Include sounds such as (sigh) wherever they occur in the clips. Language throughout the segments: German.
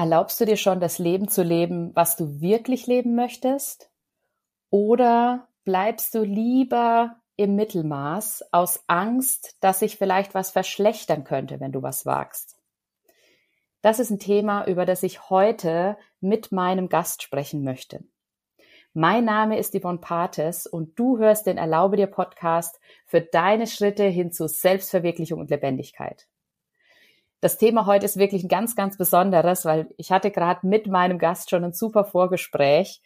Erlaubst du dir schon, das Leben zu leben, was du wirklich leben möchtest? Oder bleibst du lieber im Mittelmaß aus Angst, dass sich vielleicht was verschlechtern könnte, wenn du was wagst? Das ist ein Thema, über das ich heute mit meinem Gast sprechen möchte. Mein Name ist Yvonne Pates und du hörst den Erlaube dir Podcast für deine Schritte hin zu Selbstverwirklichung und Lebendigkeit. Das Thema heute ist wirklich ein ganz, ganz besonderes, weil ich hatte gerade mit meinem Gast schon ein super Vorgespräch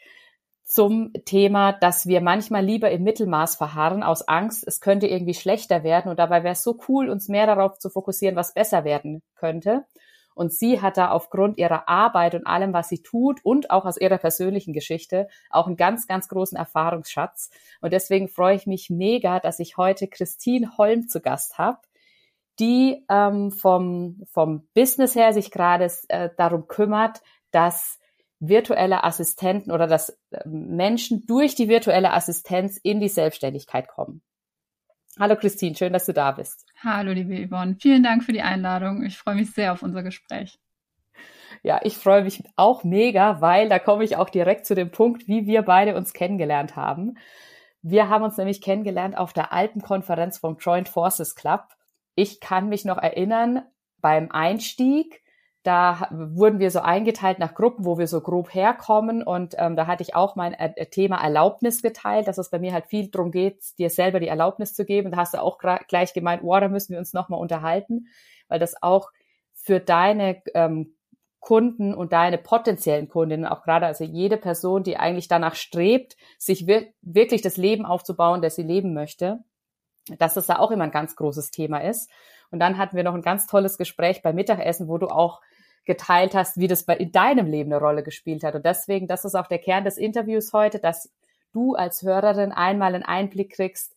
zum Thema, dass wir manchmal lieber im Mittelmaß verharren aus Angst, es könnte irgendwie schlechter werden und dabei wäre es so cool, uns mehr darauf zu fokussieren, was besser werden könnte. Und sie hat da aufgrund ihrer Arbeit und allem, was sie tut und auch aus ihrer persönlichen Geschichte auch einen ganz, ganz großen Erfahrungsschatz. Und deswegen freue ich mich mega, dass ich heute Christine Holm zu Gast habe die ähm, vom, vom Business her sich gerade äh, darum kümmert, dass virtuelle Assistenten oder dass äh, Menschen durch die virtuelle Assistenz in die Selbstständigkeit kommen. Hallo Christine, schön, dass du da bist. Hallo liebe Yvonne, vielen Dank für die Einladung. Ich freue mich sehr auf unser Gespräch. Ja, ich freue mich auch mega, weil da komme ich auch direkt zu dem Punkt, wie wir beide uns kennengelernt haben. Wir haben uns nämlich kennengelernt auf der Alpenkonferenz vom Joint Forces Club ich kann mich noch erinnern, beim Einstieg, da wurden wir so eingeteilt nach Gruppen, wo wir so grob herkommen. Und ähm, da hatte ich auch mein äh, Thema Erlaubnis geteilt, dass es bei mir halt viel darum geht, dir selber die Erlaubnis zu geben. Da hast du auch gleich gemeint, oh, da müssen wir uns nochmal unterhalten, weil das auch für deine ähm, Kunden und deine potenziellen Kundinnen, auch gerade also jede Person, die eigentlich danach strebt, sich wir wirklich das Leben aufzubauen, das sie leben möchte, dass es da auch immer ein ganz großes Thema ist. Und dann hatten wir noch ein ganz tolles Gespräch beim Mittagessen, wo du auch geteilt hast, wie das bei, in deinem Leben eine Rolle gespielt hat. Und deswegen, das ist auch der Kern des Interviews heute, dass du als Hörerin einmal einen Einblick kriegst,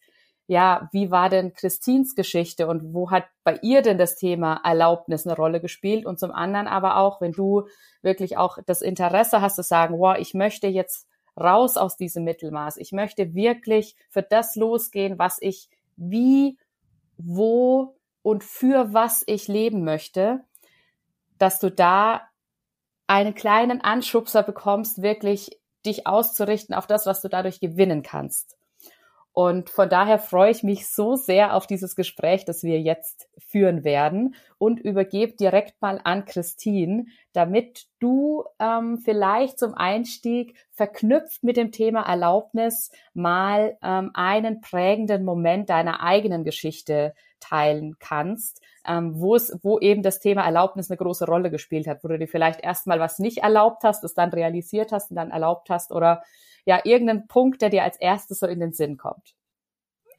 ja, wie war denn Christins Geschichte und wo hat bei ihr denn das Thema Erlaubnis eine Rolle gespielt? Und zum anderen aber auch, wenn du wirklich auch das Interesse hast zu sagen, wow, ich möchte jetzt raus aus diesem Mittelmaß. Ich möchte wirklich für das losgehen, was ich wie, wo und für was ich leben möchte, dass du da einen kleinen Anschubser bekommst, wirklich dich auszurichten auf das, was du dadurch gewinnen kannst. Und von daher freue ich mich so sehr auf dieses Gespräch, das wir jetzt führen werden. Und übergebe direkt mal an Christine, damit du ähm, vielleicht zum Einstieg verknüpft mit dem Thema Erlaubnis mal ähm, einen prägenden Moment deiner eigenen Geschichte teilen kannst, ähm, wo es, wo eben das Thema Erlaubnis eine große Rolle gespielt hat, wo du dir vielleicht erstmal was nicht erlaubt hast, es dann realisiert hast und dann erlaubt hast oder ja, irgendeinen Punkt, der dir als erstes so in den Sinn kommt?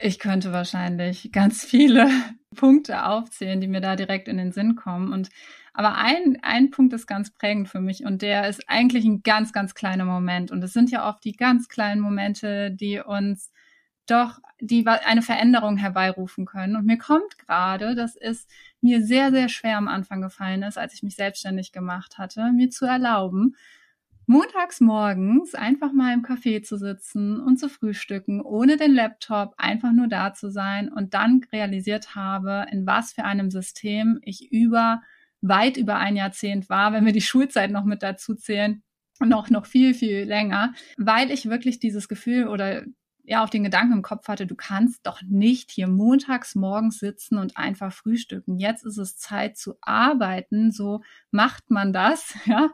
Ich könnte wahrscheinlich ganz viele (laughs) Punkte aufzählen, die mir da direkt in den Sinn kommen. Und aber ein, ein Punkt ist ganz prägend für mich und der ist eigentlich ein ganz, ganz kleiner Moment. Und es sind ja oft die ganz kleinen Momente, die uns doch die eine Veränderung herbeirufen können. Und mir kommt gerade, dass es mir sehr, sehr schwer am Anfang gefallen ist, als ich mich selbstständig gemacht hatte, mir zu erlauben, montags morgens einfach mal im Café zu sitzen und zu frühstücken, ohne den Laptop, einfach nur da zu sein und dann realisiert habe, in was für einem System ich über weit über ein Jahrzehnt war, wenn wir die (laughs) Schulzeit noch mit dazu zählen, noch, noch viel, viel länger, weil ich wirklich dieses Gefühl oder ja auch den Gedanken im Kopf hatte, du kannst doch nicht hier montags morgens sitzen und einfach frühstücken. Jetzt ist es Zeit zu arbeiten, so macht man das, (laughs) ja.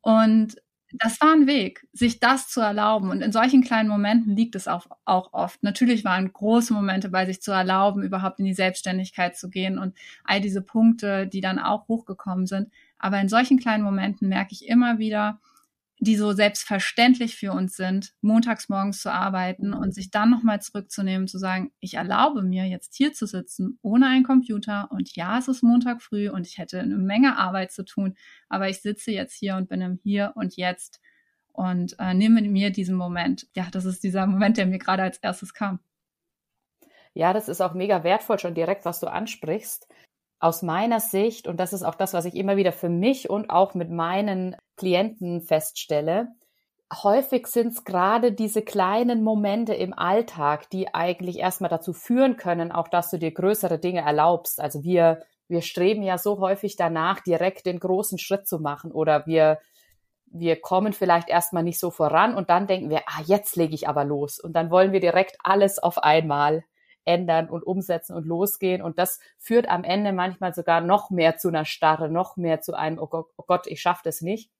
Und das war ein Weg, sich das zu erlauben. Und in solchen kleinen Momenten liegt es auch, auch oft. Natürlich waren große Momente bei sich zu erlauben, überhaupt in die Selbstständigkeit zu gehen und all diese Punkte, die dann auch hochgekommen sind. Aber in solchen kleinen Momenten merke ich immer wieder, die so selbstverständlich für uns sind, montags morgens zu arbeiten und sich dann nochmal zurückzunehmen, zu sagen, ich erlaube mir jetzt hier zu sitzen, ohne einen Computer und ja, es ist Montag früh und ich hätte eine Menge Arbeit zu tun, aber ich sitze jetzt hier und bin im Hier und Jetzt und äh, nehme mir diesen Moment. Ja, das ist dieser Moment, der mir gerade als erstes kam. Ja, das ist auch mega wertvoll schon direkt, was du ansprichst aus meiner Sicht, und das ist auch das, was ich immer wieder für mich und auch mit meinen Klienten feststelle, häufig sind es gerade diese kleinen Momente im Alltag, die eigentlich erstmal dazu führen können, auch dass du dir größere Dinge erlaubst. Also wir wir streben ja so häufig danach, direkt den großen Schritt zu machen oder wir, wir kommen vielleicht erstmal nicht so voran und dann denken wir, ah, jetzt lege ich aber los und dann wollen wir direkt alles auf einmal ändern und umsetzen und losgehen. Und das führt am Ende manchmal sogar noch mehr zu einer Starre, noch mehr zu einem, oh Gott, oh Gott ich schaffe das nicht.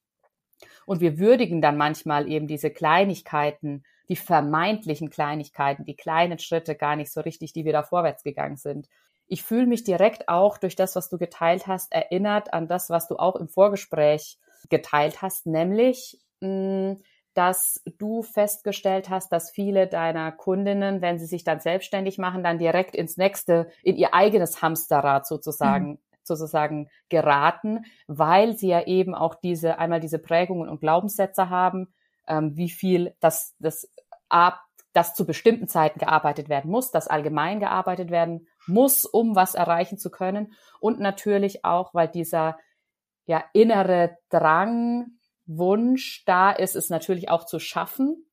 Und wir würdigen dann manchmal eben diese Kleinigkeiten, die vermeintlichen Kleinigkeiten, die kleinen Schritte gar nicht so richtig, die wir da vorwärts gegangen sind. Ich fühle mich direkt auch durch das, was du geteilt hast, erinnert an das, was du auch im Vorgespräch geteilt hast, nämlich mh, mm, dass du festgestellt hast, dass viele deiner Kundinnen, wenn sie sich dann selbstständig machen, dann direkt ins nächste, in ihr eigenes Hamsterrad sozusagen, mhm. sozusagen geraten, weil sie ja eben auch diese, einmal diese Prägungen und Glaubenssätze haben, ähm, wie viel das, das ab, das zu bestimmten Zeiten gearbeitet werden muss, das allgemein gearbeitet werden muss, um was erreichen zu können. Und natürlich auch, weil dieser ja, innere Drang Wunsch da ist, es natürlich auch zu schaffen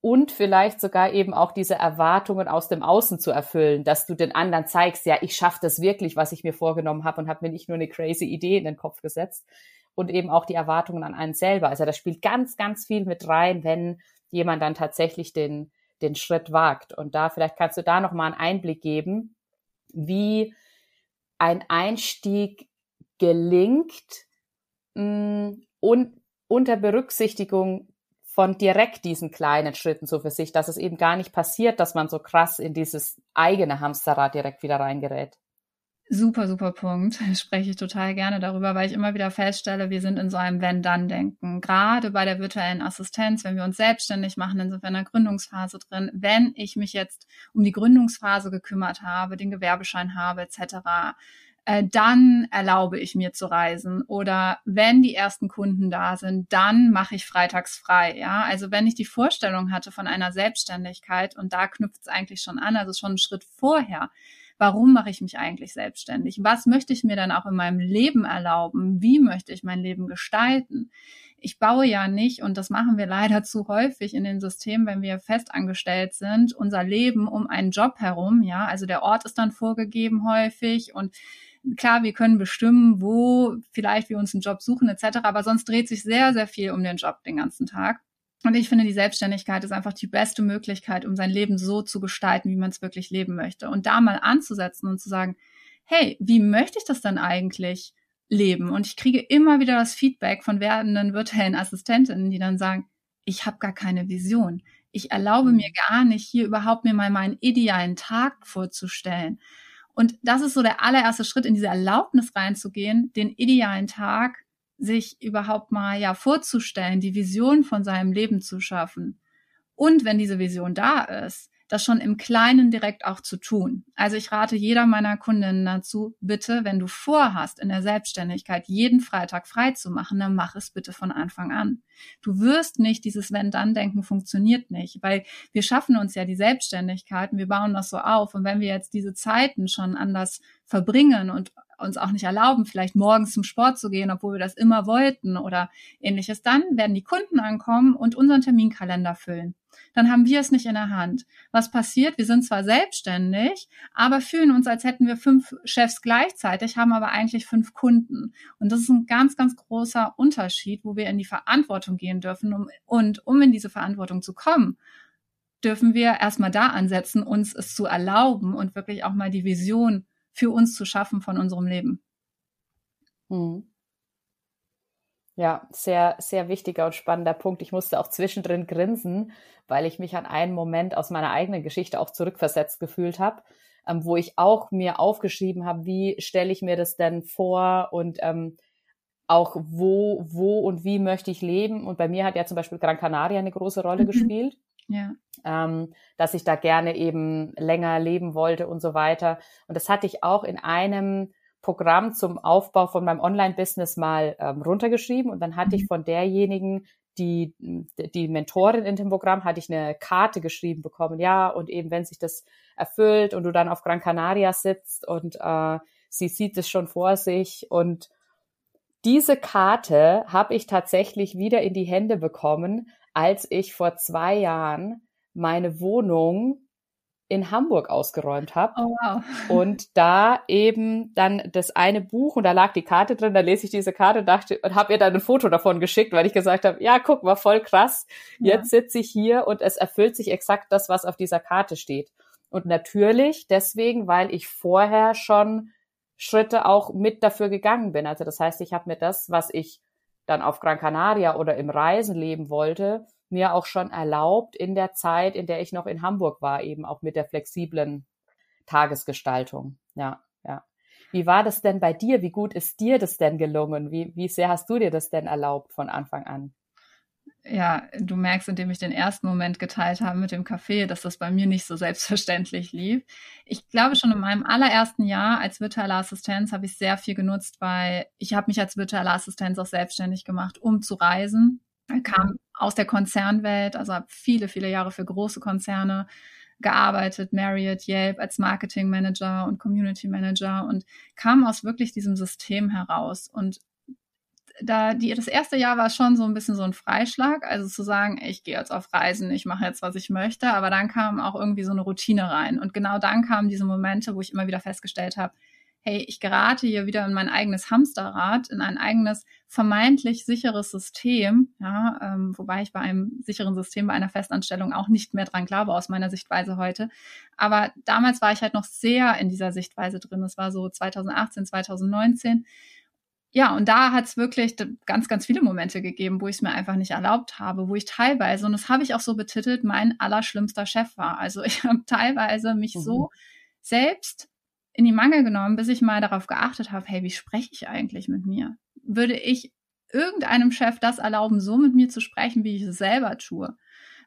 und vielleicht sogar eben auch diese Erwartungen aus dem Außen zu erfüllen, dass du den anderen zeigst, ja, ich schaffe das wirklich, was ich mir vorgenommen habe und habe mir nicht nur eine crazy Idee in den Kopf gesetzt und eben auch die Erwartungen an einen selber. Also das spielt ganz, ganz viel mit rein, wenn jemand dann tatsächlich den, den Schritt wagt. Und da vielleicht kannst du da noch mal einen Einblick geben, wie ein Einstieg gelingt mm, und unter Berücksichtigung von direkt diesen kleinen Schritten so für sich, dass es eben gar nicht passiert, dass man so krass in dieses eigene Hamsterrad direkt wieder reingerät. Super, super Punkt. (laughs) Spreche ich total gerne darüber, weil ich immer wieder feststelle, wir sind in so einem Wenn-Dann-Denken. Gerade bei der virtuellen Assistenz, wenn wir uns selbstständig machen, dann sind wir in der Gründungsphase drin. Wenn ich mich jetzt um die Gründungsphase gekümmert habe, den Gewerbeschein habe, etc., äh, dann erlaube ich mir zu reisen. Oder wenn die ersten Kunden da sind, dann mache ich freitags frei. Ja, also wenn ich die Vorstellung hatte von einer Selbstständigkeit und da knüpft es eigentlich schon an, also schon einen Schritt vorher. Warum mache ich mich eigentlich selbstständig? Was möchte ich mir dann auch in meinem Leben erlauben? Wie möchte ich mein Leben gestalten? ich baue ja nicht, und das machen wir leider zu häufig in den Systemen, wenn wir festangestellt sind, unser Leben um einen Job herum, ja, also der Ort ist dann vorgegeben häufig und Klar, wir können bestimmen, wo vielleicht wir uns einen Job suchen etc., aber sonst dreht sich sehr, sehr viel um den Job den ganzen Tag. Und ich finde, die Selbstständigkeit ist einfach die beste Möglichkeit, um sein Leben so zu gestalten, wie man es wirklich leben möchte. Und da mal anzusetzen und zu sagen, hey, wie möchte ich das denn eigentlich leben? Und ich kriege immer wieder das Feedback von werdenden virtuellen Assistentinnen, die dann sagen, ich habe gar keine Vision. Ich erlaube mhm. mir gar nicht, hier überhaupt mir mal meinen idealen Tag vorzustellen. Und das ist so der allererste Schritt, in diese Erlaubnis reinzugehen, den idealen Tag sich überhaupt mal ja vorzustellen, die Vision von seinem Leben zu schaffen. Und wenn diese Vision da ist, das schon im Kleinen direkt auch zu tun. Also ich rate jeder meiner Kundinnen dazu, bitte, wenn du vorhast, in der Selbstständigkeit jeden Freitag frei zu machen, dann mach es bitte von Anfang an. Du wirst nicht, dieses Wenn-Dann-Denken funktioniert nicht, weil wir schaffen uns ja die Selbstständigkeit und wir bauen das so auf. Und wenn wir jetzt diese Zeiten schon anders verbringen und uns auch nicht erlauben, vielleicht morgens zum Sport zu gehen, obwohl wir das immer wollten oder ähnliches, dann werden die Kunden ankommen und unseren Terminkalender füllen dann haben wir es nicht in der Hand. Was passiert? Wir sind zwar selbstständig, aber fühlen uns, als hätten wir fünf Chefs gleichzeitig, haben aber eigentlich fünf Kunden. Und das ist ein ganz, ganz großer Unterschied, wo wir in die Verantwortung gehen dürfen. Um, und um in diese Verantwortung zu kommen, dürfen wir erstmal da ansetzen, uns es zu erlauben und wirklich auch mal die Vision für uns zu schaffen von unserem Leben. Hm. Ja, sehr, sehr wichtiger und spannender Punkt. Ich musste auch zwischendrin grinsen, weil ich mich an einen Moment aus meiner eigenen Geschichte auch zurückversetzt gefühlt habe, ähm, wo ich auch mir aufgeschrieben habe, wie stelle ich mir das denn vor und ähm, auch wo, wo und wie möchte ich leben. Und bei mir hat ja zum Beispiel Gran Canaria eine große Rolle mhm. gespielt. Ja. Ähm, dass ich da gerne eben länger leben wollte und so weiter. Und das hatte ich auch in einem Programm zum Aufbau von meinem Online-Business mal ähm, runtergeschrieben und dann hatte mhm. ich von derjenigen, die, die Mentorin in dem Programm, hatte ich eine Karte geschrieben bekommen. Ja, und eben wenn sich das erfüllt und du dann auf Gran Canaria sitzt und äh, sie sieht es schon vor sich und diese Karte habe ich tatsächlich wieder in die Hände bekommen, als ich vor zwei Jahren meine Wohnung in Hamburg ausgeräumt habe. Oh, wow. (laughs) Und da eben dann das eine Buch und da lag die Karte drin, da lese ich diese Karte und dachte und habe ihr dann ein Foto davon geschickt, weil ich gesagt habe, ja, guck mal, voll krass. Jetzt ja. sitze ich hier und es erfüllt sich exakt das, was auf dieser Karte steht. Und natürlich deswegen, weil ich vorher schon Schritte auch mit dafür gegangen bin. Also das heißt, ich habe mir das, was ich dann auf Gran Canaria oder im Reisen leben wollte, mir auch schon erlaubt in der Zeit, in der ich noch in Hamburg war, eben auch mit der flexiblen Tagesgestaltung. Ja, ja. Wie war das denn bei dir? Wie gut ist dir das denn gelungen? Wie, wie sehr hast du dir das denn erlaubt von Anfang an? ja, du merkst, indem ich den ersten Moment geteilt habe mit dem Café, dass das bei mir nicht so selbstverständlich lief. Ich glaube, schon in meinem allerersten Jahr als virtuelle Assistenz habe ich sehr viel genutzt, weil ich habe mich als virtuelle Assistenz auch selbstständig gemacht, um zu reisen. Ich kam aus der Konzernwelt, also habe viele, viele Jahre für große Konzerne gearbeitet, Marriott, Yelp als Marketing Manager und Community Manager und kam aus wirklich diesem System heraus und da die, das erste Jahr war schon so ein bisschen so ein Freischlag, also zu sagen, ich gehe jetzt auf Reisen, ich mache jetzt, was ich möchte, aber dann kam auch irgendwie so eine Routine rein. Und genau dann kamen diese Momente, wo ich immer wieder festgestellt habe, hey, ich gerate hier wieder in mein eigenes Hamsterrad, in ein eigenes vermeintlich sicheres System, ja, ähm, wobei ich bei einem sicheren System, bei einer Festanstellung auch nicht mehr dran glaube aus meiner Sichtweise heute. Aber damals war ich halt noch sehr in dieser Sichtweise drin. Es war so 2018, 2019 ja, und da hat es wirklich ganz, ganz viele Momente gegeben, wo ich es mir einfach nicht erlaubt habe, wo ich teilweise, und das habe ich auch so betitelt, mein allerschlimmster Chef war. Also (laughs) ich habe teilweise mich mhm. so selbst in die Mangel genommen, bis ich mal darauf geachtet habe, hey, wie spreche ich eigentlich mit mir? Würde ich irgendeinem Chef das erlauben, so mit mir zu sprechen, wie ich es selber tue?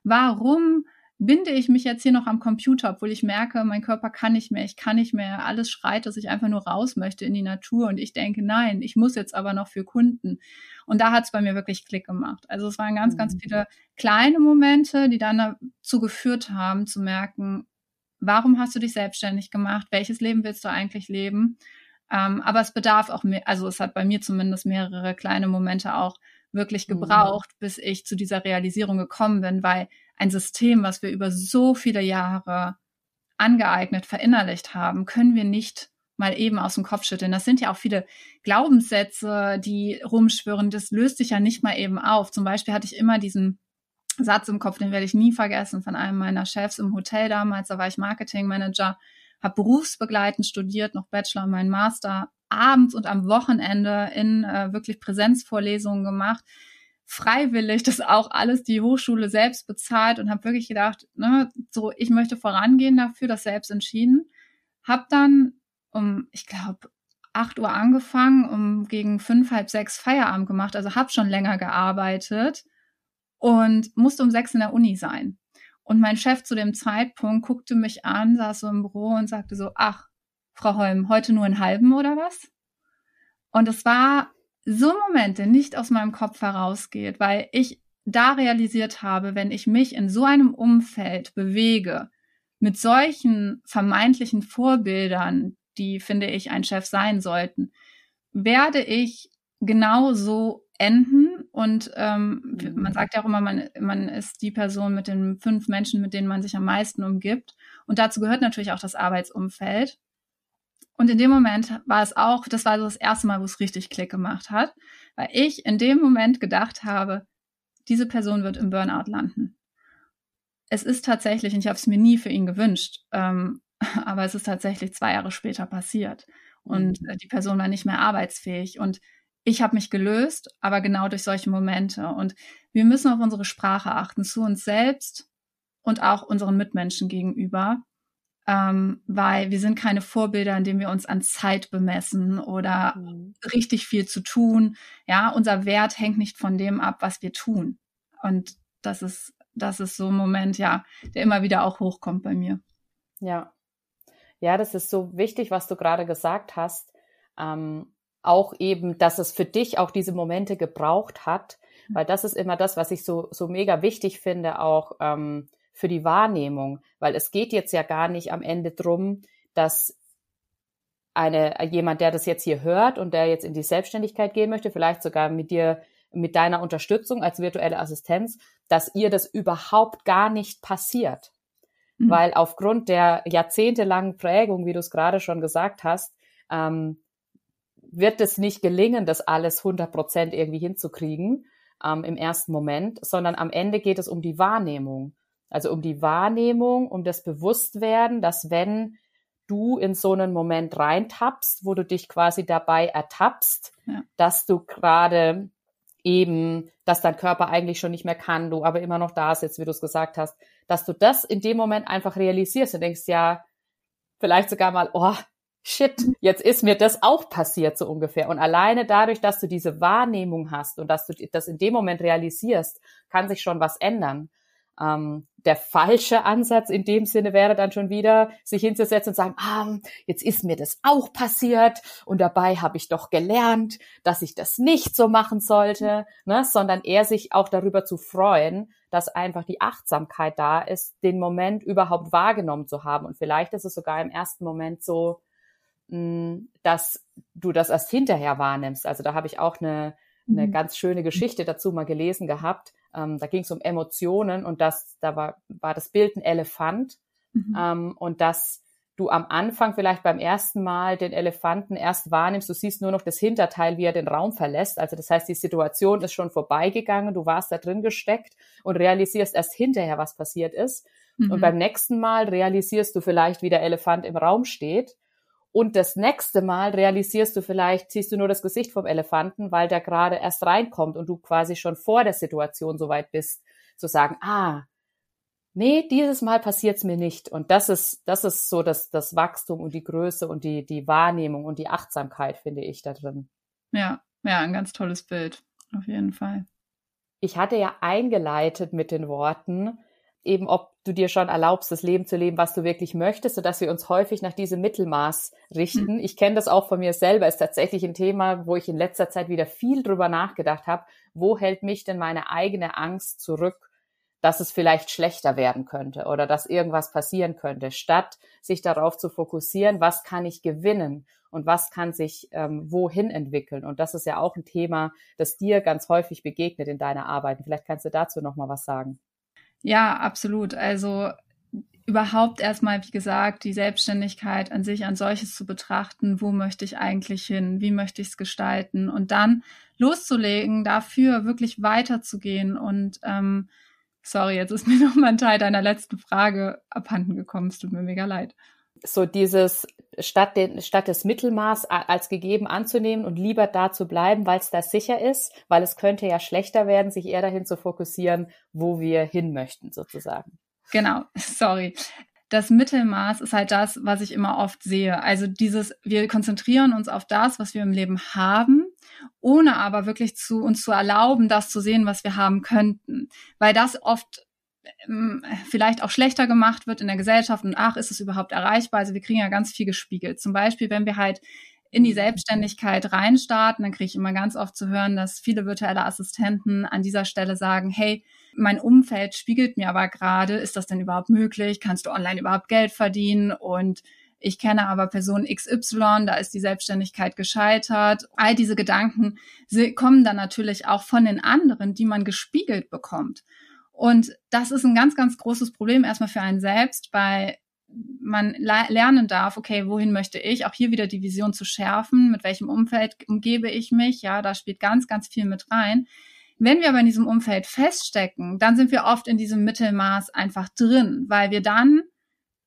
Warum binde ich mich jetzt hier noch am Computer, obwohl ich merke, mein Körper kann nicht mehr, ich kann nicht mehr, alles schreit, dass ich einfach nur raus möchte in die Natur und ich denke, nein, ich muss jetzt aber noch für Kunden. Und da hat es bei mir wirklich Klick gemacht. Also es waren ganz, mhm. ganz viele kleine Momente, die dann dazu geführt haben, zu merken, warum hast du dich selbstständig gemacht? Welches Leben willst du eigentlich leben? Ähm, aber es bedarf auch mehr, also es hat bei mir zumindest mehrere kleine Momente auch wirklich mhm. gebraucht, mhm. bis ich zu dieser Realisierung gekommen bin, weil ein System, was wir über so viele Jahre angeeignet, verinnerlicht haben, können wir nicht mal eben aus dem Kopf schütteln. Das sind ja auch viele Glaubenssätze, die rumschwirren. Das löst sich ja nicht mal eben auf. Zum Beispiel hatte ich immer diesen Satz im Kopf, den werde ich nie vergessen, von einem meiner Chefs im Hotel damals. Da war ich Marketingmanager, habe berufsbegleitend studiert, noch Bachelor, mein Master, abends und am Wochenende in äh, wirklich Präsenzvorlesungen gemacht freiwillig das auch alles die Hochschule selbst bezahlt und habe wirklich gedacht, ne, so ich möchte vorangehen dafür, das selbst entschieden. Hab dann um, ich glaube, acht Uhr angefangen, um gegen fünf, halb sechs Feierabend gemacht, also habe schon länger gearbeitet und musste um sechs in der Uni sein. Und mein Chef zu dem Zeitpunkt guckte mich an, saß so im Büro und sagte so, ach, Frau Holm, heute nur einen halben oder was? Und es war so Momente nicht aus meinem Kopf herausgeht, weil ich da realisiert habe, wenn ich mich in so einem Umfeld bewege, mit solchen vermeintlichen Vorbildern, die, finde ich, ein Chef sein sollten, werde ich genau so enden. Und ähm, mhm. man sagt ja auch immer, man, man ist die Person mit den fünf Menschen, mit denen man sich am meisten umgibt. Und dazu gehört natürlich auch das Arbeitsumfeld. Und in dem Moment war es auch, das war so das erste Mal, wo es richtig Klick gemacht hat, weil ich in dem Moment gedacht habe, diese Person wird im Burnout landen. Es ist tatsächlich, und ich habe es mir nie für ihn gewünscht, ähm, (laughs) aber es ist tatsächlich zwei Jahre später passiert. Und mhm. die Person war nicht mehr arbeitsfähig. Und ich habe mich gelöst, aber genau durch solche Momente. Und wir müssen auf unsere Sprache achten, zu uns selbst und auch unseren Mitmenschen gegenüber ähm, weil wir sind keine Vorbilder, indem wir uns an Zeit bemessen oder mhm. richtig viel zu tun. Ja, unser Wert hängt nicht von dem ab, was wir tun. Und das ist, das ist so ein Moment, ja, der immer wieder auch hochkommt bei mir. Ja. Ja, das ist so wichtig, was du gerade gesagt hast. Ähm, auch eben, dass es für dich auch diese Momente gebraucht hat, mhm. weil das ist immer das, was ich so, so mega wichtig finde, auch ähm, für die Wahrnehmung, weil es geht jetzt ja gar nicht am Ende drum, dass eine, jemand, der das jetzt hier hört und der jetzt in die Selbstständigkeit gehen möchte, vielleicht sogar mit dir, mit deiner Unterstützung als virtuelle Assistenz, dass ihr das überhaupt gar nicht passiert. mhm. weil aufgrund der jahrzehntelangen Prägung, wie du es gerade schon gesagt hast, ähm, wird es nicht gelingen, das alles 100 Prozent irgendwie hinzukriegen ähm, im ersten Moment, sondern am Ende geht es um die Wahrnehmung. Also um die Wahrnehmung, um das Bewusstwerden, dass wenn du in so einen Moment reintappst, wo du dich quasi dabei ertappst, ja. dass du gerade eben, dass dein Körper eigentlich schon nicht mehr kann, du aber immer noch da sitzt, wie du es gesagt hast, dass du das in dem Moment einfach realisierst und denkst, ja, vielleicht sogar mal, oh, shit, jetzt ist mir das auch passiert, so ungefähr. Und alleine dadurch, dass du diese Wahrnehmung hast und dass du das in dem Moment realisierst, kann sich schon was ändern. Ähm, der falsche Ansatz in dem Sinne wäre dann schon wieder, sich hinzusetzen und sagen, ah, jetzt ist mir das auch passiert und dabei habe ich doch gelernt, dass ich das nicht so machen sollte, ne? sondern eher sich auch darüber zu freuen, dass einfach die Achtsamkeit da ist, den Moment überhaupt wahrgenommen zu haben. Und vielleicht ist es sogar im ersten Moment so, dass du das erst hinterher wahrnimmst. Also da habe ich auch eine, eine mhm. ganz schöne Geschichte dazu mal gelesen gehabt, ähm, da ging es um Emotionen und das, da war, war das Bild ein Elefant mhm. ähm, und dass du am Anfang vielleicht beim ersten Mal den Elefanten erst wahrnimmst, du siehst nur noch das Hinterteil, wie er den Raum verlässt. Also das heißt, die Situation ist schon vorbeigegangen, du warst da drin gesteckt und realisierst erst hinterher, was passiert ist. Mhm. Und beim nächsten Mal realisierst du vielleicht, wie der Elefant im Raum steht. Und das nächste Mal realisierst du vielleicht, siehst du nur das Gesicht vom Elefanten, weil der gerade erst reinkommt und du quasi schon vor der Situation so weit bist, zu sagen, ah, nee, dieses Mal passiert's mir nicht. Und das ist, das ist so das, das Wachstum und die Größe und die, die Wahrnehmung und die Achtsamkeit, finde ich, da drin. Ja, ja, ein ganz tolles Bild. Auf jeden Fall. Ich hatte ja eingeleitet mit den Worten, eben ob du dir schon erlaubst, das Leben zu leben, was du wirklich möchtest, sodass wir uns häufig nach diesem Mittelmaß richten. Mhm. Ich kenne das auch von mir selber, ist tatsächlich ein Thema, wo ich in letzter Zeit wieder viel drüber nachgedacht habe. Wo hält mich denn meine eigene Angst zurück, dass es vielleicht schlechter werden könnte oder dass irgendwas passieren könnte, statt sich darauf zu fokussieren, was kann ich gewinnen und was kann sich ähm, wohin entwickeln. Und das ist ja auch ein Thema, das dir ganz häufig begegnet in deiner Arbeit. Vielleicht kannst du dazu noch mal was sagen. Ja, absolut. Also überhaupt erstmal, wie gesagt, die Selbstständigkeit an sich an solches zu betrachten, wo möchte ich eigentlich hin, wie möchte ich es gestalten? Und dann loszulegen, dafür wirklich weiterzugehen und ähm, sorry, jetzt ist (laughs) mir noch mal ein Teil deiner letzten Frage abhanden gekommen, es tut mir mega leid so dieses statt, den, statt das Mittelmaß als gegeben anzunehmen und lieber da zu bleiben, weil es da sicher ist, weil es könnte ja schlechter werden, sich eher dahin zu fokussieren, wo wir hin möchten sozusagen. Genau, (laughs) sorry. Das Mittelmaß ist halt das, was ich immer oft sehe. Also dieses, wir konzentrieren uns auf das, was wir im Leben haben, ohne aber wirklich zu uns zu erlauben, das zu sehen, was wir haben könnten. Weil das oft vielleicht auch schlechter gemacht wird in der Gesellschaft und ach, ist es überhaupt erreichbar? Also wir kriegen ja ganz viel gespiegelt. Zum Beispiel, wenn wir halt in die Selbstständigkeit reinstarten, dann kriege ich immer ganz oft zu hören, dass viele virtuelle Assistenten an dieser Stelle sagen, hey, mein Umfeld spiegelt mir aber gerade, ist das denn überhaupt möglich? Kannst du online überhaupt Geld verdienen? Und ich kenne aber Person XY, da ist die Selbstständigkeit gescheitert. All diese Gedanken kommen dann natürlich auch von den anderen, die man gespiegelt bekommt. Und das ist ein ganz, ganz großes Problem erstmal für einen selbst, weil man lernen darf, okay, wohin möchte ich? Auch hier wieder die Vision zu schärfen, mit welchem Umfeld umgebe ich mich? Ja, da spielt ganz, ganz viel mit rein. Wenn wir aber in diesem Umfeld feststecken, dann sind wir oft in diesem Mittelmaß einfach drin, weil wir dann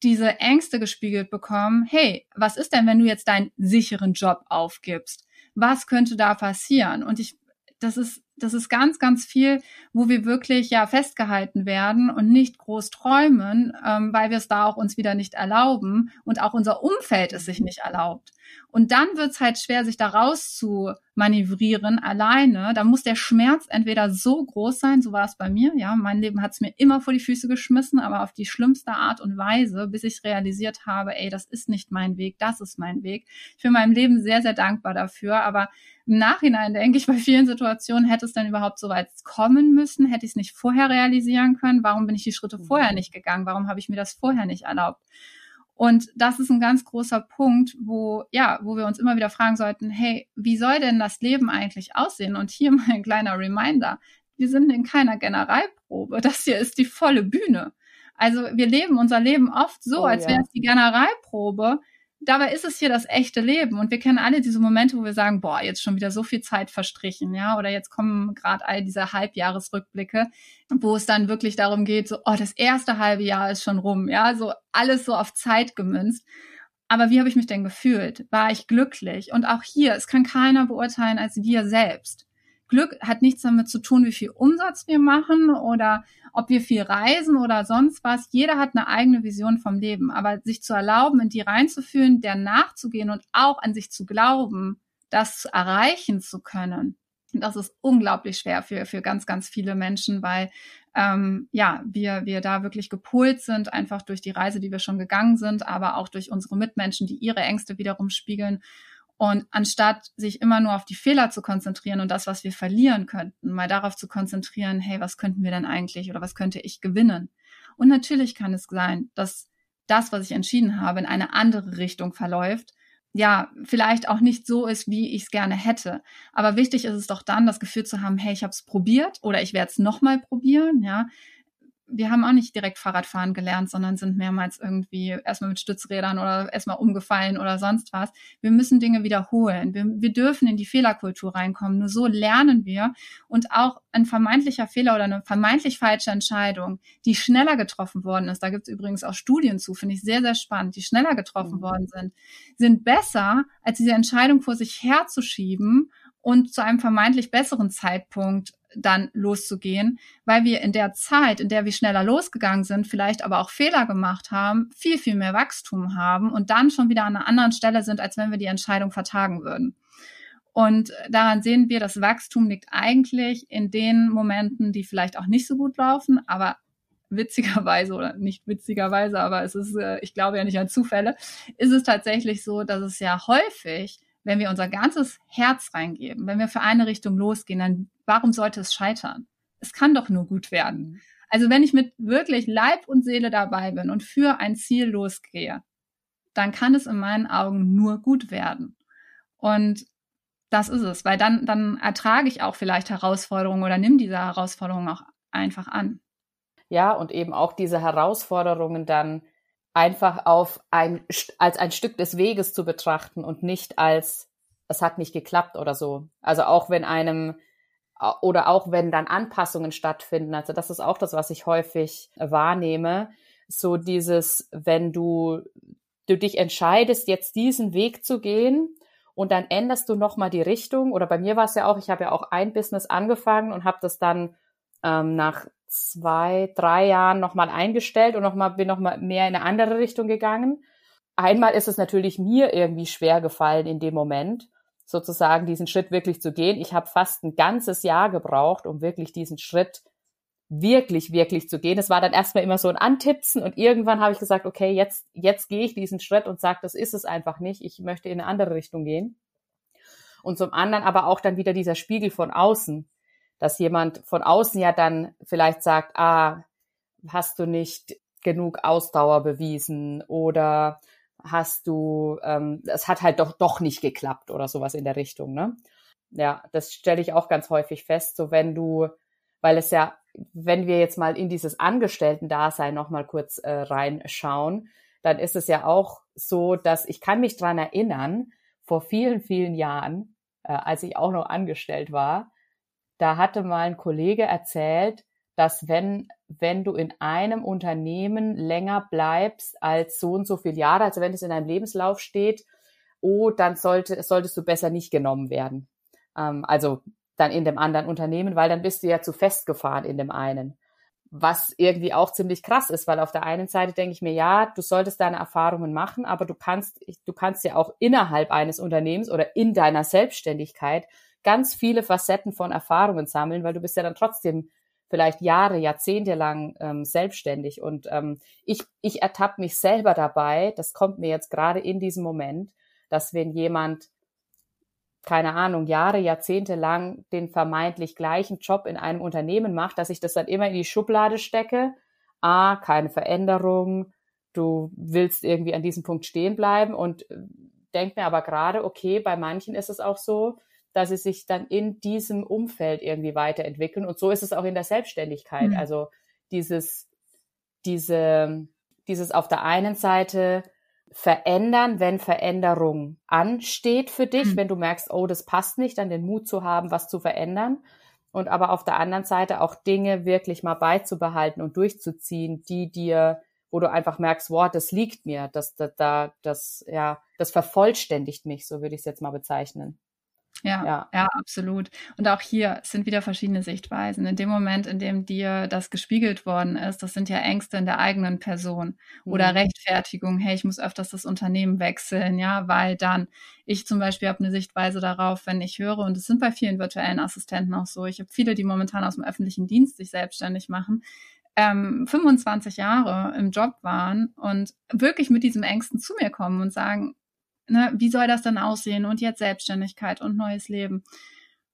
diese Ängste gespiegelt bekommen, hey, was ist denn, wenn du jetzt deinen sicheren Job aufgibst? Was könnte da passieren? Und ich, das ist das ist ganz, ganz viel, wo wir wirklich ja festgehalten werden und nicht groß träumen, ähm, weil wir es da auch uns wieder nicht erlauben und auch unser Umfeld es sich nicht erlaubt. Und dann wird es halt schwer, sich da raus zu manövrieren alleine. Da muss der Schmerz entweder so groß sein, so war es bei mir, ja, mein Leben hat es mir immer vor die Füße geschmissen, aber auf die schlimmste Art und Weise, bis ich realisiert habe, ey, das ist nicht mein Weg, das ist mein Weg. Ich bin meinem Leben sehr, sehr dankbar dafür, aber im Nachhinein denke ich, (laughs) bei vielen Situationen hätte es dann überhaupt so weit kommen müssen, hätte ich es nicht vorher realisieren können, warum bin ich die Schritte vorher mhm. nicht gegangen, warum habe ich mir das vorher nicht erlaubt. Und das ist ein ganz großer Punkt, wo, ja, wo wir uns immer wieder fragen sollten, hey, wie soll denn das Leben eigentlich aussehen? Und hier (laughs) mal ein kleiner Reminder. Wir sind in keiner Generalprobe. Das hier ist die volle Bühne. Also wir leben unser Leben oft so, oh, als wäre es die Generalprobe. Dabei ist es hier das echte Leben und wir kennen alle diese Momente, wo wir sagen, boah, jetzt schon wieder so viel Zeit verstrichen, ja, oder jetzt kommen gerade all diese Halbjahresrückblicke, wo es dann wirklich darum geht, so, oh, das erste halbe Jahr ist schon rum, ja, so alles so auf Zeit gemünzt. Aber wie habe ich mich denn gefühlt? War ich glücklich? Und auch hier, es kann keiner beurteilen als wir selbst. Glück hat nichts damit zu tun, wie viel Umsatz wir machen oder ob wir viel reisen oder sonst was. Jeder hat eine eigene Vision vom Leben. Aber sich zu erlauben, in die reinzufühlen, der nachzugehen und auch an sich zu glauben, das erreichen zu können, das ist unglaublich schwer für, für ganz, ganz viele Menschen, weil ähm, ja, wir, wir da wirklich gepolt sind, einfach durch die Reise, die wir schon gegangen sind, aber auch durch unsere Mitmenschen, die ihre Ängste wiederum spiegeln. Und anstatt sich immer nur auf die Fehler zu konzentrieren und das, was wir verlieren könnten, mal darauf zu konzentrieren, hey, was könnten wir denn eigentlich oder was könnte ich gewinnen? Und natürlich kann es sein, dass das, was ich entschieden habe, in eine andere Richtung verläuft, ja, vielleicht auch nicht so ist, wie ich es gerne hätte. Aber wichtig ist es doch dann, das Gefühl zu haben, hey, ich habe es probiert oder ich werde es nochmal probieren, ja wir haben auch nicht direkt Fahrradfahren gelernt, sondern sind mehrmals irgendwie erstmal mit Stützrädern oder erstmal umgefallen oder sonst was. Wir müssen Dinge wiederholen. Wir, wir dürfen in die Fehlerkultur reinkommen. Nur so lernen wir. Und auch ein vermeintlicher Fehler oder eine vermeintlich falsche Entscheidung, die schneller getroffen worden ist, da gibt es übrigens auch Studien zu, finde ich sehr, sehr spannend, die schneller getroffen mhm. worden sind, sind besser, als diese Entscheidung vor sich herzuschieben und zu einem vermeintlich besseren Zeitpunkt dann loszugehen, weil wir in der Zeit, in der wir schneller losgegangen sind, vielleicht aber auch Fehler gemacht haben, viel, viel mehr Wachstum haben und dann schon wieder an einer anderen Stelle sind, als wenn wir die Entscheidung vertagen würden. Und daran sehen wir, das Wachstum liegt eigentlich in den Momenten, die vielleicht auch nicht so gut laufen, aber witzigerweise oder nicht witzigerweise, aber es ist, äh, ich glaube ja nicht an Zufälle, ist es tatsächlich so, dass es ja häufig wenn wir unser ganzes Herz reingeben, wenn wir für eine Richtung losgehen, dann warum sollte es scheitern? Es kann doch nur gut werden. Mhm. Also wenn ich mit wirklich Leib und Seele dabei bin und für ein Ziel losgehe, dann kann es in meinen Augen nur gut werden. Und das ist es, weil dann, dann ertrage ich auch vielleicht Herausforderungen oder nimm diese Herausforderungen auch einfach an. Ja, und eben auch diese Herausforderungen dann einfach auf ein, als ein Stück des Weges zu betrachten und nicht als, es hat nicht geklappt oder so. Also auch wenn einem, oder auch wenn dann Anpassungen stattfinden. Also das ist auch das, was ich häufig wahrnehme. So dieses, wenn du, du dich entscheidest, jetzt diesen Weg zu gehen und dann änderst du nochmal die Richtung. Oder bei mir war es ja auch, ich habe ja auch ein Business angefangen und habe das dann ähm, nach zwei, drei Jahren nochmal eingestellt und noch mal, bin nochmal mehr in eine andere Richtung gegangen. Einmal ist es natürlich mir irgendwie schwer gefallen in dem Moment, sozusagen diesen Schritt wirklich zu gehen. Ich habe fast ein ganzes Jahr gebraucht, um wirklich diesen Schritt wirklich, wirklich zu gehen. Es war dann erstmal immer so ein Antipsen und irgendwann habe ich gesagt, okay, jetzt, jetzt gehe ich diesen Schritt und sage, das ist es einfach nicht. Ich möchte in eine andere Richtung gehen. Und zum anderen aber auch dann wieder dieser Spiegel von außen dass jemand von außen ja dann vielleicht sagt, ah, hast du nicht genug Ausdauer bewiesen oder hast du, ähm, es hat halt doch doch nicht geklappt oder sowas in der Richtung, ne? Ja, das stelle ich auch ganz häufig fest, so wenn du, weil es ja, wenn wir jetzt mal in dieses Angestellten-Dasein nochmal kurz äh, reinschauen, dann ist es ja auch so, dass ich kann mich dran erinnern, vor vielen, vielen Jahren, äh, als ich auch noch angestellt war, da hatte mal ein Kollege erzählt, dass wenn, wenn du in einem Unternehmen länger bleibst als so und so viele Jahre, also wenn es in deinem Lebenslauf steht, oh, dann sollte, solltest du besser nicht genommen werden. Ähm, also dann in dem anderen Unternehmen, weil dann bist du ja zu festgefahren in dem einen. Was irgendwie auch ziemlich krass ist, weil auf der einen Seite denke ich mir, ja, du solltest deine Erfahrungen machen, aber du kannst, du kannst ja auch innerhalb eines Unternehmens oder in deiner Selbstständigkeit ganz viele Facetten von Erfahrungen sammeln, weil du bist ja dann trotzdem vielleicht Jahre, Jahrzehnte lang ähm, selbstständig. Und ähm, ich, ich ertappe mich selber dabei, das kommt mir jetzt gerade in diesem Moment, dass wenn jemand, keine Ahnung, Jahre, Jahrzehnte lang den vermeintlich gleichen Job in einem Unternehmen macht, dass ich das dann immer in die Schublade stecke. Ah, keine Veränderung, du willst irgendwie an diesem Punkt stehen bleiben und äh, denk mir aber gerade, okay, bei manchen ist es auch so, dass sie sich dann in diesem Umfeld irgendwie weiterentwickeln. Und so ist es auch in der Selbstständigkeit. Mhm. Also dieses, diese, dieses auf der einen Seite verändern, wenn Veränderung ansteht für dich, mhm. wenn du merkst, oh, das passt nicht, dann den Mut zu haben, was zu verändern. Und aber auf der anderen Seite auch Dinge wirklich mal beizubehalten und durchzuziehen, die dir, wo du einfach merkst, wow, das liegt mir, das, das, das, das, ja, das vervollständigt mich, so würde ich es jetzt mal bezeichnen. Ja, ja, ja, absolut. Und auch hier sind wieder verschiedene Sichtweisen. In dem Moment, in dem dir das gespiegelt worden ist, das sind ja Ängste in der eigenen Person oder mhm. Rechtfertigung. Hey, ich muss öfters das Unternehmen wechseln, ja, weil dann ich zum Beispiel habe eine Sichtweise darauf, wenn ich höre, und es sind bei vielen virtuellen Assistenten auch so. Ich habe viele, die momentan aus dem öffentlichen Dienst sich selbstständig machen, ähm, 25 Jahre im Job waren und wirklich mit diesem Ängsten zu mir kommen und sagen, ne, wie soll das dann aussehen und jetzt Selbstständigkeit und neues Leben.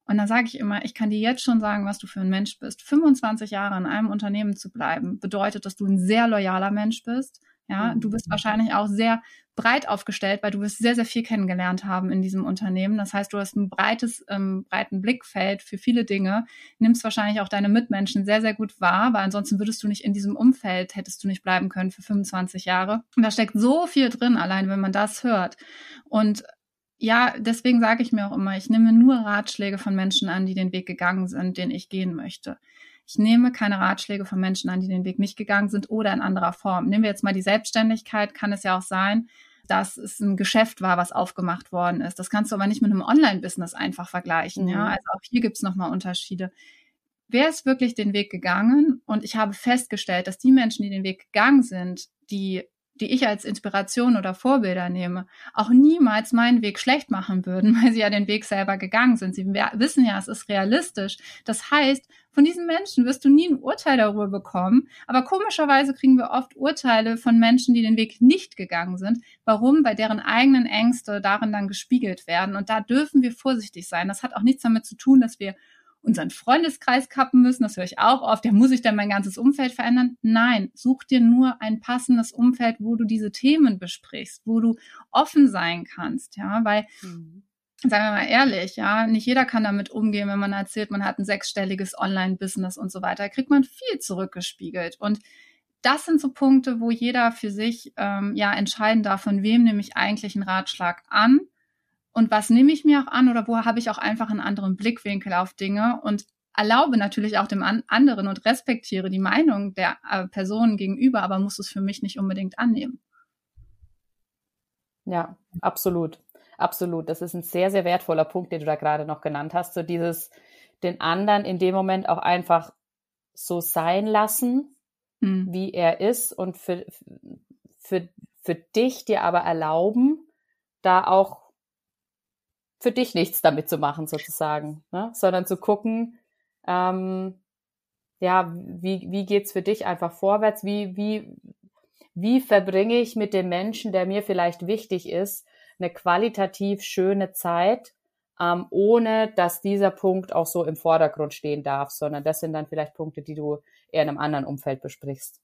Und da sage ich immer, ich kann dir jetzt schon sagen, was du für ein Mensch bist. 25 Jahre in einem Unternehmen zu bleiben, bedeutet, dass du ein sehr loyaler Mensch bist, ja, du bist mhm. wahrscheinlich auch sehr breit aufgestellt, weil du wirst sehr, sehr viel kennengelernt haben in diesem Unternehmen. Das heißt, du hast ein breites, ähm, breiten Blickfeld für viele Dinge, nimmst wahrscheinlich auch deine Mitmenschen sehr, sehr gut wahr, weil ansonsten würdest du nicht in diesem Umfeld, hättest du nicht bleiben können für 25 Jahre. Und da steckt so viel drin, allein wenn man das hört. Und ja, deswegen sage ich mir auch immer, ich nehme nur Ratschläge von Menschen an, die den Weg gegangen sind, den ich gehen möchte. Ich nehme keine Ratschläge von Menschen an, die den Weg nicht gegangen sind oder in anderer Form. Nehmen wir jetzt mal die Selbstständigkeit, kann es ja auch sein, dass es ein Geschäft war, was aufgemacht worden ist. Das kannst du aber nicht mit einem Online-Business einfach vergleichen. Mhm. Ja, also auch hier gibt es nochmal Unterschiede. Wer ist wirklich den Weg gegangen? Und ich habe festgestellt, dass die Menschen, die den Weg gegangen sind, die die ich als Inspiration oder Vorbilder nehme, auch niemals meinen Weg schlecht machen würden, (laughs) weil sie ja den Weg selber gegangen sind. Sie wissen ja, es ist realistisch. Das heißt, von diesen Menschen wirst du nie ein Urteil darüber bekommen. Aber komischerweise kriegen wir oft Urteile von Menschen, die den Weg nicht gegangen sind. Warum? Weil deren eigenen Ängste darin dann gespiegelt werden. Und da dürfen wir vorsichtig sein. Das hat auch nichts damit zu tun, dass wir unseren Freundeskreis kappen müssen, das höre ich auch oft, ja, muss ich denn mein ganzes Umfeld verändern? Nein, such dir nur ein passendes Umfeld, wo du diese Themen besprichst, wo du offen sein kannst, ja, weil, mhm. sagen wir mal ehrlich, ja, nicht jeder kann damit umgehen, wenn man erzählt, man hat ein sechsstelliges Online-Business und so weiter, kriegt man viel zurückgespiegelt und das sind so Punkte, wo jeder für sich ähm, ja entscheiden darf, von wem nehme ich eigentlich einen Ratschlag an und was nehme ich mir auch an oder wo habe ich auch einfach einen anderen Blickwinkel auf Dinge und erlaube natürlich auch dem anderen und respektiere die Meinung der äh, Personen gegenüber, aber muss es für mich nicht unbedingt annehmen. Ja, absolut. Absolut. Das ist ein sehr, sehr wertvoller Punkt, den du da gerade noch genannt hast. So dieses, den anderen in dem Moment auch einfach so sein lassen, hm. wie er ist und für, für, für dich dir aber erlauben, da auch für dich nichts damit zu machen, sozusagen, ne? sondern zu gucken, ähm, ja, wie, wie geht's für dich einfach vorwärts? Wie, wie, wie verbringe ich mit dem Menschen, der mir vielleicht wichtig ist, eine qualitativ schöne Zeit, ähm, ohne dass dieser Punkt auch so im Vordergrund stehen darf, sondern das sind dann vielleicht Punkte, die du eher in einem anderen Umfeld besprichst.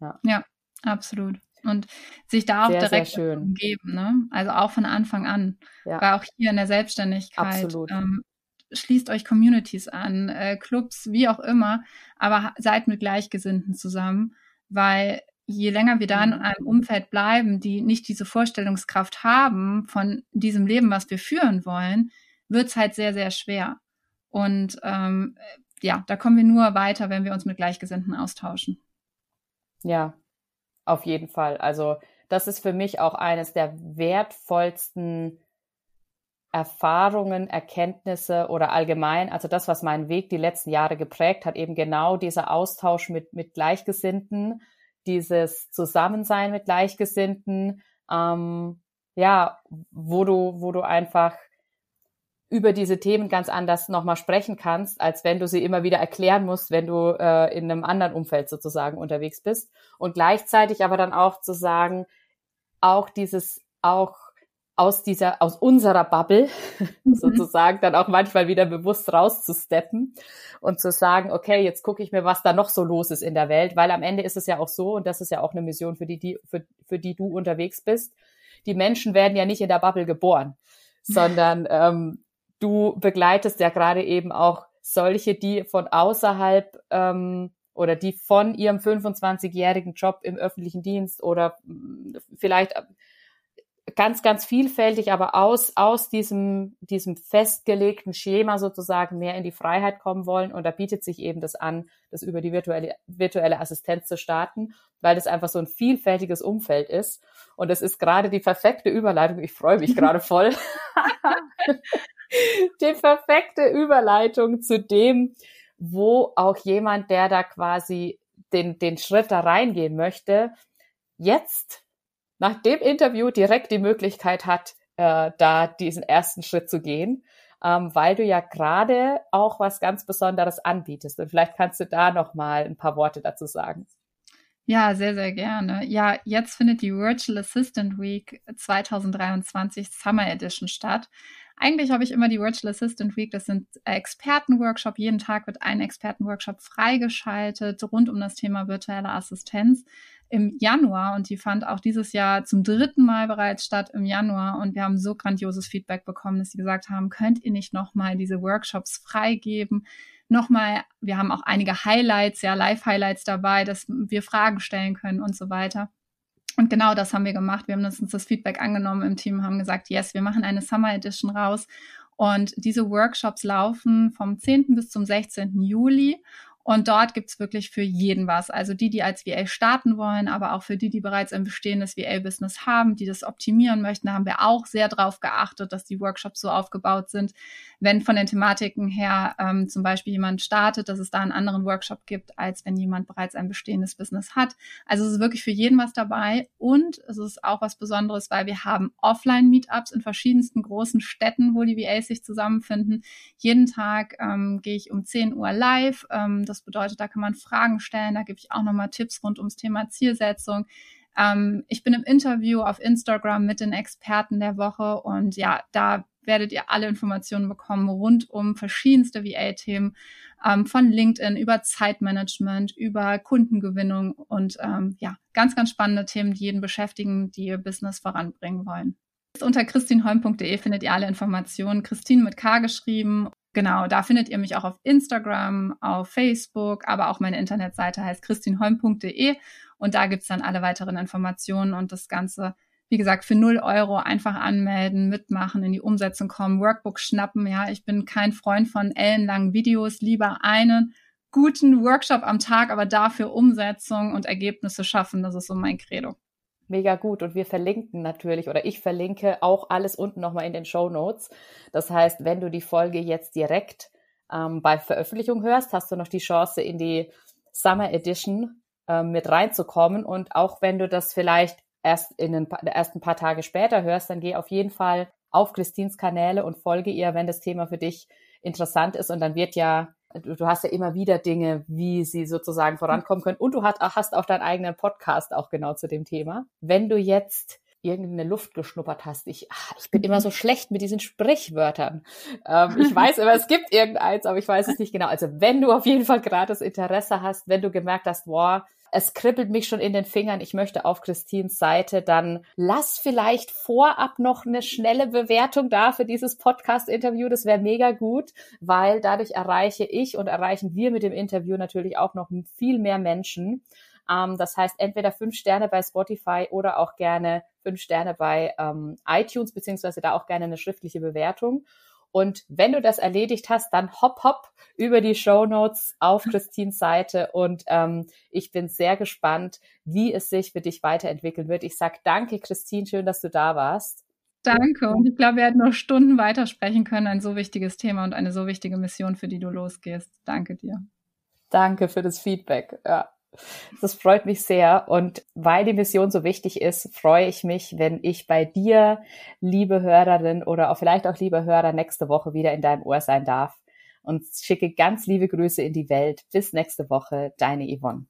Ja, ja absolut und sich da auch sehr, direkt sehr geben, ne? Also auch von Anfang an. Ja. Weil auch hier in der Selbstständigkeit ähm, schließt euch Communities an, äh, Clubs, wie auch immer, aber seid mit Gleichgesinnten zusammen, weil je länger wir da in mhm. einem Umfeld bleiben, die nicht diese Vorstellungskraft haben von diesem Leben, was wir führen wollen, wird es halt sehr, sehr schwer. Und ähm, ja, da kommen wir nur weiter, wenn wir uns mit Gleichgesinnten austauschen. Ja, auf jeden Fall. Also das ist für mich auch eines der wertvollsten Erfahrungen, Erkenntnisse oder allgemein, also das, was meinen Weg die letzten Jahre geprägt hat, eben genau dieser Austausch mit, mit Gleichgesinnten, dieses Zusammensein mit Gleichgesinnten, ähm, ja, wo du, wo du einfach über diese Themen ganz anders nochmal sprechen kannst, als wenn du sie immer wieder erklären musst, wenn du äh, in einem anderen Umfeld sozusagen unterwegs bist. Und gleichzeitig aber dann auch zu sagen, auch dieses, auch aus dieser, aus unserer Bubble (laughs) mhm. sozusagen dann auch manchmal wieder bewusst rauszusteppen und zu sagen, okay, jetzt gucke ich mir, was da noch so los ist in der Welt, weil am Ende ist es ja auch so, und das ist ja auch eine Mission, für die, die für, für die du unterwegs bist, die Menschen werden ja nicht in der Bubble geboren, sondern ähm, du begleitest ja gerade eben auch solche, die von außerhalb ähm, oder die von ihrem 25-jährigen Job im öffentlichen Dienst oder mm, vielleicht ganz, ganz vielfältig, aber aus, aus diesem, diesem festgelegten Schema sozusagen mehr in die Freiheit kommen wollen. Und da bietet sich eben das an, das über die virtuelle, virtuelle Assistenz zu starten, weil das einfach so ein vielfältiges Umfeld ist. Und es ist gerade die perfekte Überleitung. Ich freue mich (laughs) gerade voll. (laughs) (laughs) die perfekte Überleitung zu dem, wo auch jemand, der da quasi den, den Schritt da reingehen möchte, jetzt nach dem Interview direkt die Möglichkeit hat, äh, da diesen ersten Schritt zu gehen, ähm, weil du ja gerade auch was ganz Besonderes anbietest. Und vielleicht kannst du da noch mal ein paar Worte dazu sagen. Ja, sehr, sehr gerne. Ja, jetzt findet die Virtual Assistant Week 2023 Summer Edition statt. Eigentlich habe ich immer die Virtual Assistant Week, das sind Expertenworkshop. Jeden Tag wird ein Expertenworkshop freigeschaltet rund um das Thema virtuelle Assistenz im Januar und die fand auch dieses Jahr zum dritten Mal bereits statt im Januar und wir haben so grandioses Feedback bekommen, dass sie gesagt haben, könnt ihr nicht nochmal diese Workshops freigeben? Nochmal, wir haben auch einige Highlights, ja, Live-Highlights dabei, dass wir Fragen stellen können und so weiter. Und genau das haben wir gemacht. Wir haben uns das Feedback angenommen im Team, haben gesagt, yes, wir machen eine Summer Edition raus. Und diese Workshops laufen vom 10. bis zum 16. Juli. Und dort gibt's wirklich für jeden was. Also die, die als VA starten wollen, aber auch für die, die bereits ein bestehendes VA-Business haben, die das optimieren möchten, da haben wir auch sehr darauf geachtet, dass die Workshops so aufgebaut sind, wenn von den Thematiken her ähm, zum Beispiel jemand startet, dass es da einen anderen Workshop gibt, als wenn jemand bereits ein bestehendes Business hat. Also es ist wirklich für jeden was dabei und es ist auch was Besonderes, weil wir haben Offline-Meetups in verschiedensten großen Städten, wo die VAs sich zusammenfinden. Jeden Tag ähm, gehe ich um 10 Uhr live. Ähm, das bedeutet, da kann man Fragen stellen, da gebe ich auch nochmal Tipps rund ums Thema Zielsetzung. Ähm, ich bin im Interview auf Instagram mit den Experten der Woche und ja, da werdet ihr alle Informationen bekommen rund um verschiedenste VA-Themen, ähm, von LinkedIn über Zeitmanagement, über Kundengewinnung und ähm, ja, ganz, ganz spannende Themen, die jeden beschäftigen, die ihr Business voranbringen wollen. Unter christinholm.de findet ihr alle Informationen. Christine mit K geschrieben Genau, da findet ihr mich auch auf Instagram, auf Facebook, aber auch meine Internetseite heißt christinholm.de und da gibt's dann alle weiteren Informationen und das Ganze, wie gesagt, für 0 Euro einfach anmelden, mitmachen, in die Umsetzung kommen, Workbook schnappen. Ja, ich bin kein Freund von ellenlangen Videos, lieber einen guten Workshop am Tag, aber dafür Umsetzung und Ergebnisse schaffen. Das ist so mein Credo. Mega gut. Und wir verlinken natürlich oder ich verlinke auch alles unten nochmal in den Show Notes. Das heißt, wenn du die Folge jetzt direkt ähm, bei Veröffentlichung hörst, hast du noch die Chance, in die Summer Edition ähm, mit reinzukommen. Und auch wenn du das vielleicht erst in den ersten paar Tage später hörst, dann geh auf jeden Fall auf Christins Kanäle und folge ihr, wenn das Thema für dich interessant ist. Und dann wird ja du hast ja immer wieder Dinge, wie sie sozusagen vorankommen können. Und du hast auch deinen eigenen Podcast auch genau zu dem Thema. Wenn du jetzt irgendeine Luft geschnuppert hast. Ich, ach, ich bin immer so schlecht mit diesen Sprichwörtern. Ähm, ich (laughs) weiß immer, es gibt irgendeins, aber ich weiß es nicht genau. Also wenn du auf jeden Fall gerade das Interesse hast, wenn du gemerkt hast, boah, es kribbelt mich schon in den Fingern, ich möchte auf Christins Seite, dann lass vielleicht vorab noch eine schnelle Bewertung da für dieses Podcast-Interview. Das wäre mega gut, weil dadurch erreiche ich und erreichen wir mit dem Interview natürlich auch noch viel mehr Menschen. Ähm, das heißt, entweder fünf Sterne bei Spotify oder auch gerne fünf Sterne bei ähm, iTunes, beziehungsweise da auch gerne eine schriftliche Bewertung. Und wenn du das erledigt hast, dann hopp, hopp über die Show Notes auf (laughs) Christines Seite. Und ähm, ich bin sehr gespannt, wie es sich für dich weiterentwickeln wird. Ich sag danke, Christine, schön, dass du da warst. Danke. Und ich glaube, wir hätten noch Stunden weitersprechen können. Ein so wichtiges Thema und eine so wichtige Mission, für die du losgehst. Danke dir. Danke für das Feedback. Ja. Das freut mich sehr. Und weil die Mission so wichtig ist, freue ich mich, wenn ich bei dir, liebe Hörerin oder auch vielleicht auch liebe Hörer, nächste Woche wieder in deinem Ohr sein darf. Und schicke ganz liebe Grüße in die Welt. Bis nächste Woche, deine Yvonne.